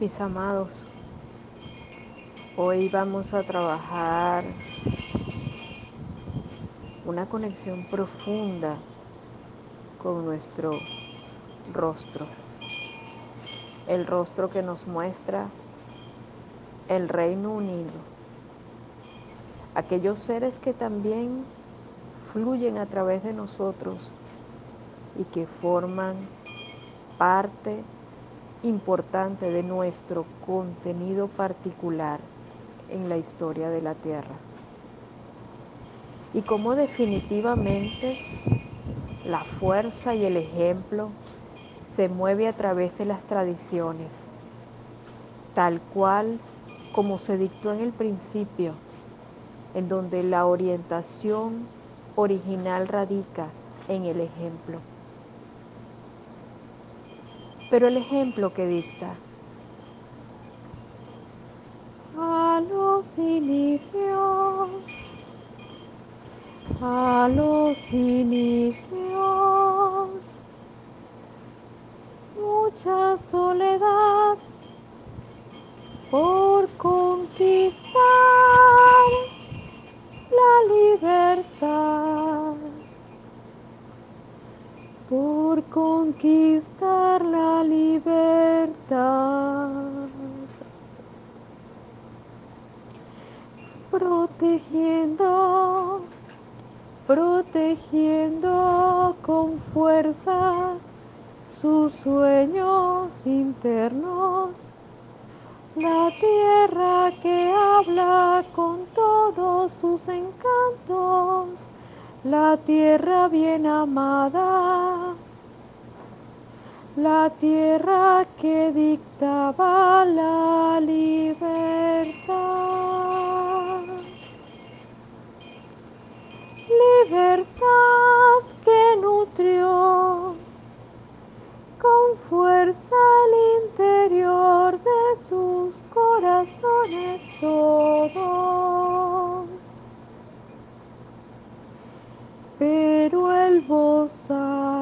Mis amados, hoy vamos a trabajar una conexión profunda con nuestro rostro. El rostro que nos muestra el Reino Unido. Aquellos seres que también fluyen a través de nosotros y que forman parte importante de nuestro contenido particular en la historia de la Tierra. Y cómo definitivamente la fuerza y el ejemplo se mueve a través de las tradiciones, tal cual como se dictó en el principio, en donde la orientación original radica en el ejemplo pero el ejemplo que dicta. A los inicios, a los inicios, mucha soledad por conquistar la libertad, conquistar la protegiendo, protegiendo con fuerzas sus sueños internos. La tierra que habla con todos sus encantos, la tierra bien amada, la tierra que dictaba la libertad. libertad que nutrió con fuerza el interior de sus corazones todos. Pero el bozal,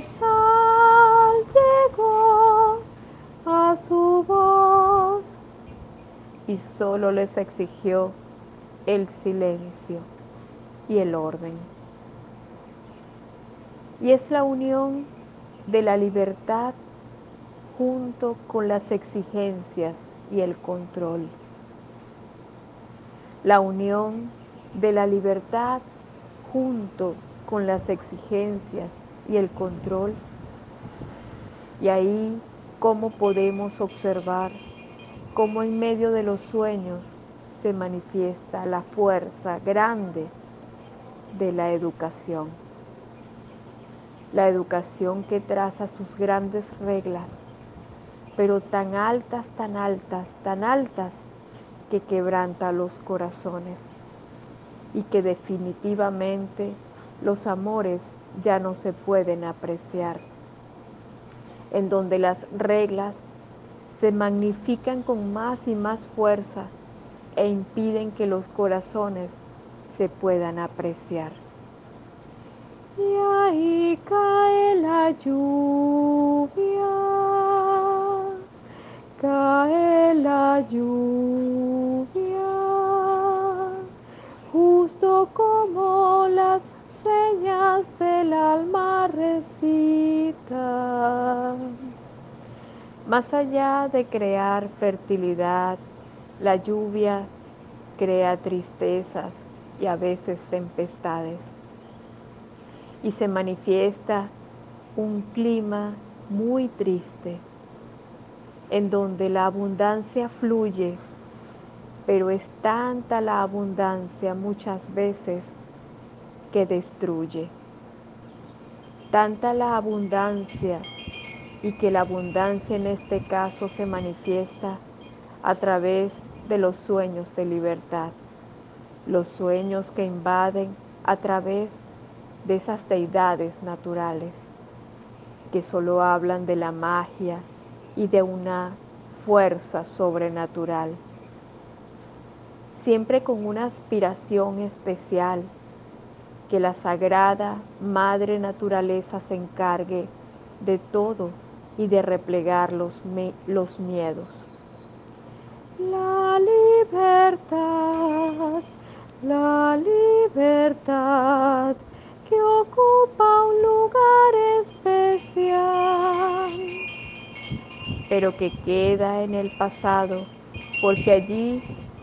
bozal llegó a su voz y solo les exigió el silencio y el orden. Y es la unión de la libertad junto con las exigencias y el control. La unión de la libertad junto con las exigencias y el control. Y ahí cómo podemos observar cómo en medio de los sueños se manifiesta la fuerza grande de la educación. La educación que traza sus grandes reglas, pero tan altas, tan altas, tan altas, que quebranta los corazones y que definitivamente los amores ya no se pueden apreciar, en donde las reglas se magnifican con más y más fuerza e impiden que los corazones se puedan apreciar. Y ahí cae la lluvia, cae la lluvia, justo como las más allá de crear fertilidad, la lluvia crea tristezas y a veces tempestades. Y se manifiesta un clima muy triste, en donde la abundancia fluye, pero es tanta la abundancia muchas veces que destruye. Tanta la abundancia y que la abundancia en este caso se manifiesta a través de los sueños de libertad, los sueños que invaden a través de esas deidades naturales que solo hablan de la magia y de una fuerza sobrenatural, siempre con una aspiración especial que la sagrada Madre Naturaleza se encargue de todo y de replegar los, los miedos. La libertad, la libertad que ocupa un lugar especial, pero que queda en el pasado, porque allí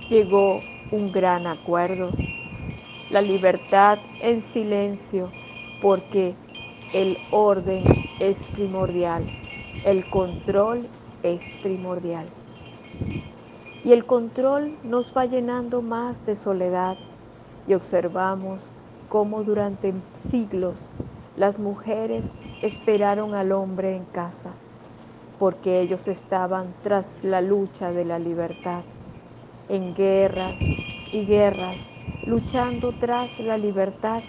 llegó un gran acuerdo. La libertad en silencio, porque el orden es primordial, el control es primordial. Y el control nos va llenando más de soledad y observamos cómo durante siglos las mujeres esperaron al hombre en casa, porque ellos estaban tras la lucha de la libertad, en guerras y guerras, luchando tras la libertad,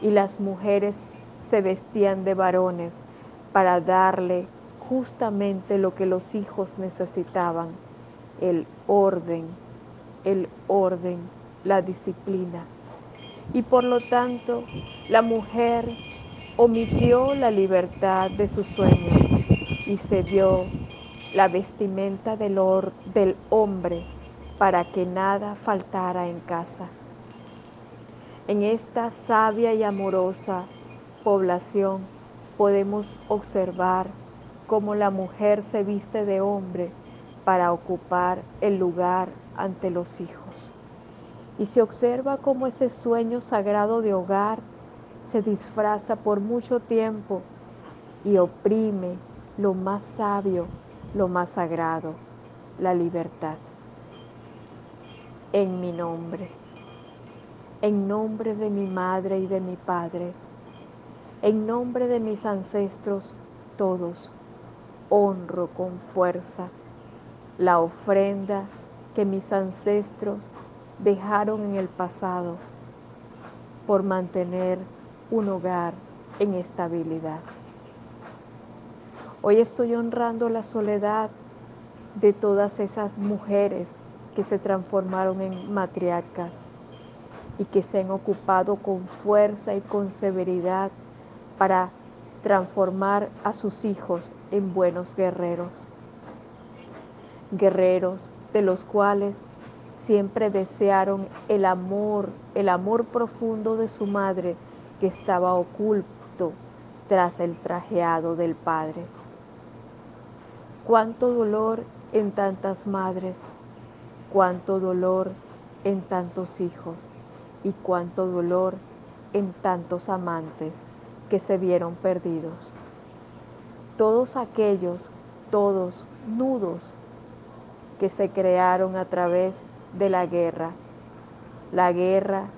y las mujeres se vestían de varones para darle justamente lo que los hijos necesitaban, el orden, el orden, la disciplina y por lo tanto la mujer omitió la libertad de sus sueños y se dio la vestimenta del, del hombre para que nada faltara en casa. En esta sabia y amorosa población podemos observar cómo la mujer se viste de hombre para ocupar el lugar ante los hijos y se observa cómo ese sueño sagrado de hogar se disfraza por mucho tiempo y oprime lo más sabio, lo más sagrado, la libertad. En mi nombre, en nombre de mi madre y de mi padre, en nombre de mis ancestros todos, honro con fuerza la ofrenda que mis ancestros dejaron en el pasado por mantener un hogar en estabilidad. Hoy estoy honrando la soledad de todas esas mujeres que se transformaron en matriarcas y que se han ocupado con fuerza y con severidad para transformar a sus hijos en buenos guerreros. Guerreros de los cuales siempre desearon el amor, el amor profundo de su madre que estaba oculto tras el trajeado del padre. Cuánto dolor en tantas madres, cuánto dolor en tantos hijos y cuánto dolor en tantos amantes que se vieron perdidos. Todos aquellos, todos nudos que se crearon a través de la guerra, la guerra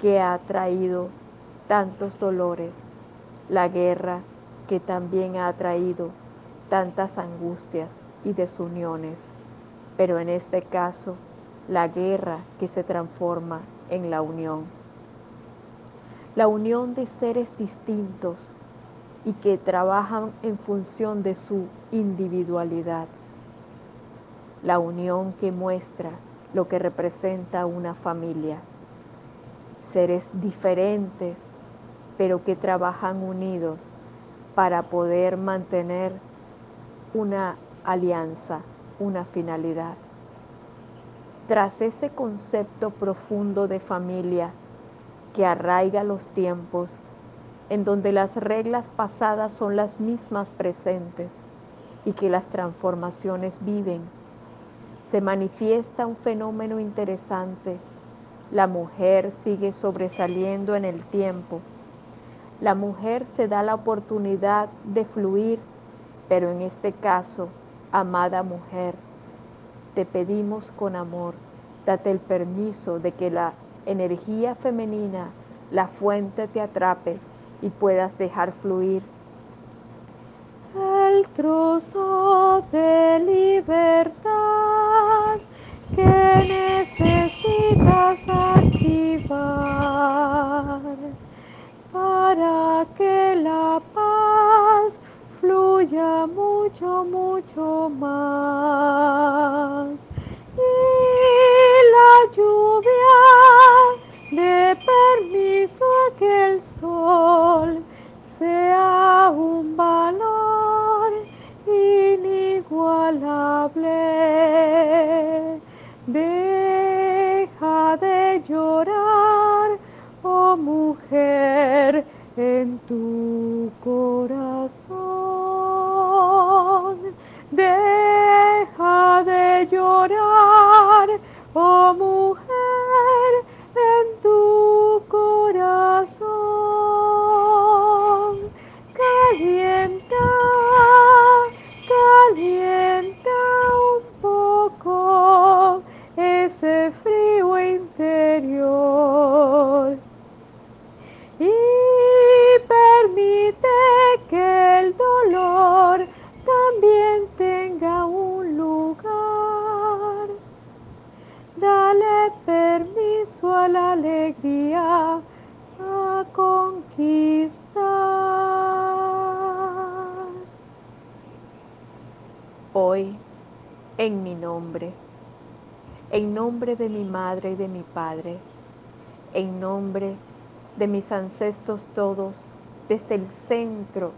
que ha traído tantos dolores, la guerra que también ha traído tantas angustias y desuniones, pero en este caso la guerra que se transforma en la unión. La unión de seres distintos y que trabajan en función de su individualidad. La unión que muestra lo que representa una familia. Seres diferentes, pero que trabajan unidos para poder mantener una alianza, una finalidad. Tras ese concepto profundo de familia que arraiga los tiempos, en donde las reglas pasadas son las mismas presentes y que las transformaciones viven se manifiesta un fenómeno interesante. La mujer sigue sobresaliendo en el tiempo. La mujer se da la oportunidad de fluir, pero en este caso, amada mujer, te pedimos con amor, date el permiso de que la energía femenina, la fuente te atrape y puedas dejar fluir el trozo de libertad que necesitas activar para que la paz fluya mucho, mucho más. Y la lluvia el sol sea un valor inigualable. Deja de llorar, oh mujer, en tu conquistar. Hoy, en mi nombre, en nombre de mi madre y de mi padre, en nombre de mis ancestros todos, desde el centro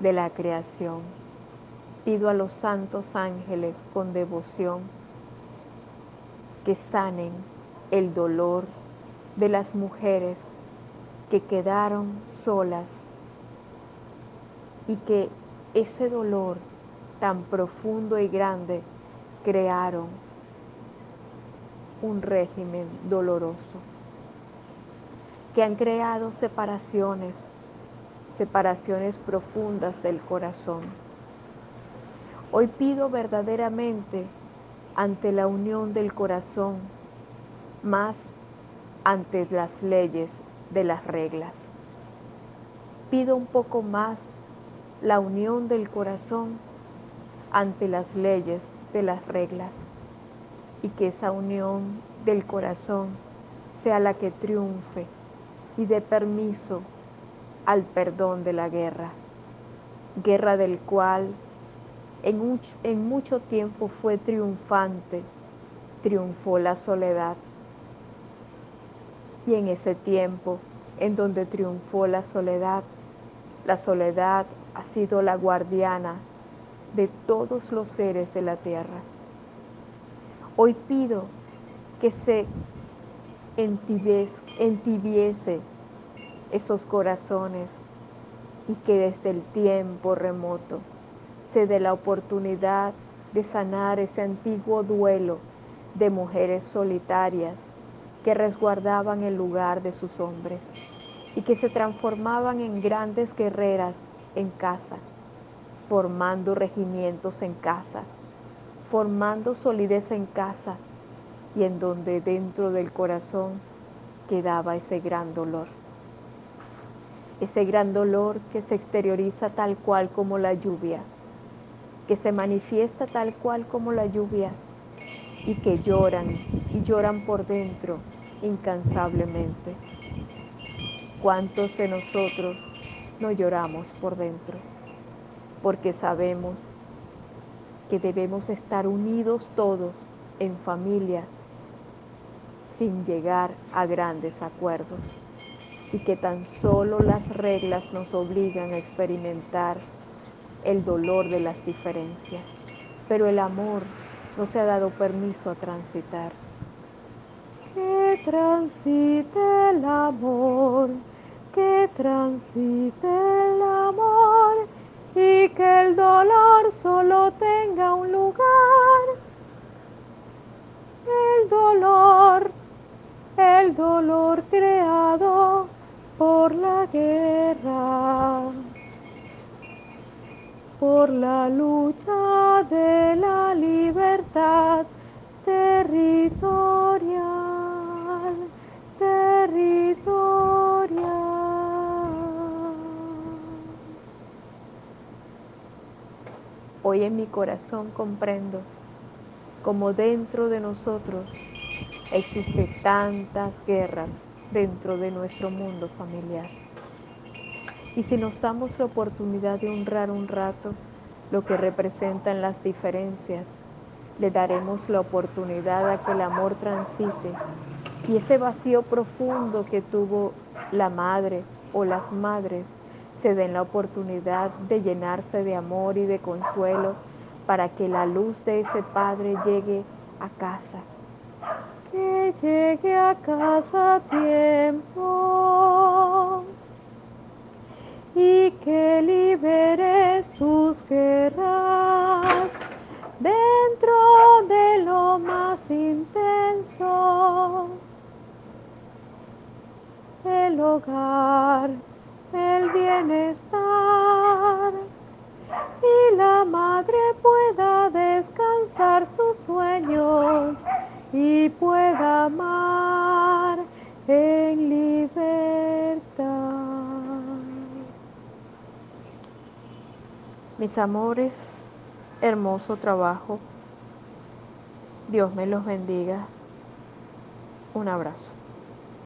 de la creación. Pido a los santos ángeles con devoción que sanen el dolor de las mujeres que quedaron solas y que ese dolor tan profundo y grande crearon un régimen doloroso, que han creado separaciones, separaciones profundas del corazón. Hoy pido verdaderamente ante la unión del corazón, más ante las leyes de las reglas. Pido un poco más la unión del corazón ante las leyes de las reglas y que esa unión del corazón sea la que triunfe y dé permiso al perdón de la guerra, guerra del cual en mucho, en mucho tiempo fue triunfante, triunfó la soledad. Y en ese tiempo en donde triunfó la soledad, la soledad ha sido la guardiana de todos los seres de la tierra. Hoy pido que se entibiese esos corazones y que desde el tiempo remoto se dé la oportunidad de sanar ese antiguo duelo de mujeres solitarias que resguardaban el lugar de sus hombres y que se transformaban en grandes guerreras en casa, formando regimientos en casa, formando solidez en casa y en donde dentro del corazón quedaba ese gran dolor. Ese gran dolor que se exterioriza tal cual como la lluvia, que se manifiesta tal cual como la lluvia y que lloran y lloran por dentro incansablemente. ¿Cuántos de nosotros no lloramos por dentro? Porque sabemos que debemos estar unidos todos en familia sin llegar a grandes acuerdos y que tan solo las reglas nos obligan a experimentar el dolor de las diferencias, pero el amor no se ha dado permiso a transitar. Que transite el amor, que transite el amor y que el dolor solo tenga un lugar. El dolor, el dolor creado por la guerra, por la lucha de la libertad territorial, Hoy en mi corazón comprendo como dentro de nosotros existen tantas guerras dentro de nuestro mundo familiar. Y si nos damos la oportunidad de honrar un rato lo que representan las diferencias, le daremos la oportunidad a que el amor transite y ese vacío profundo que tuvo la madre o las madres se den la oportunidad de llenarse de amor y de consuelo para que la luz de ese Padre llegue a casa. Que llegue a casa a tiempo y que libere sus guerras dentro de lo más intenso, el hogar el bienestar y la madre pueda descansar sus sueños y pueda amar en libertad. Mis amores, hermoso trabajo. Dios me los bendiga. Un abrazo.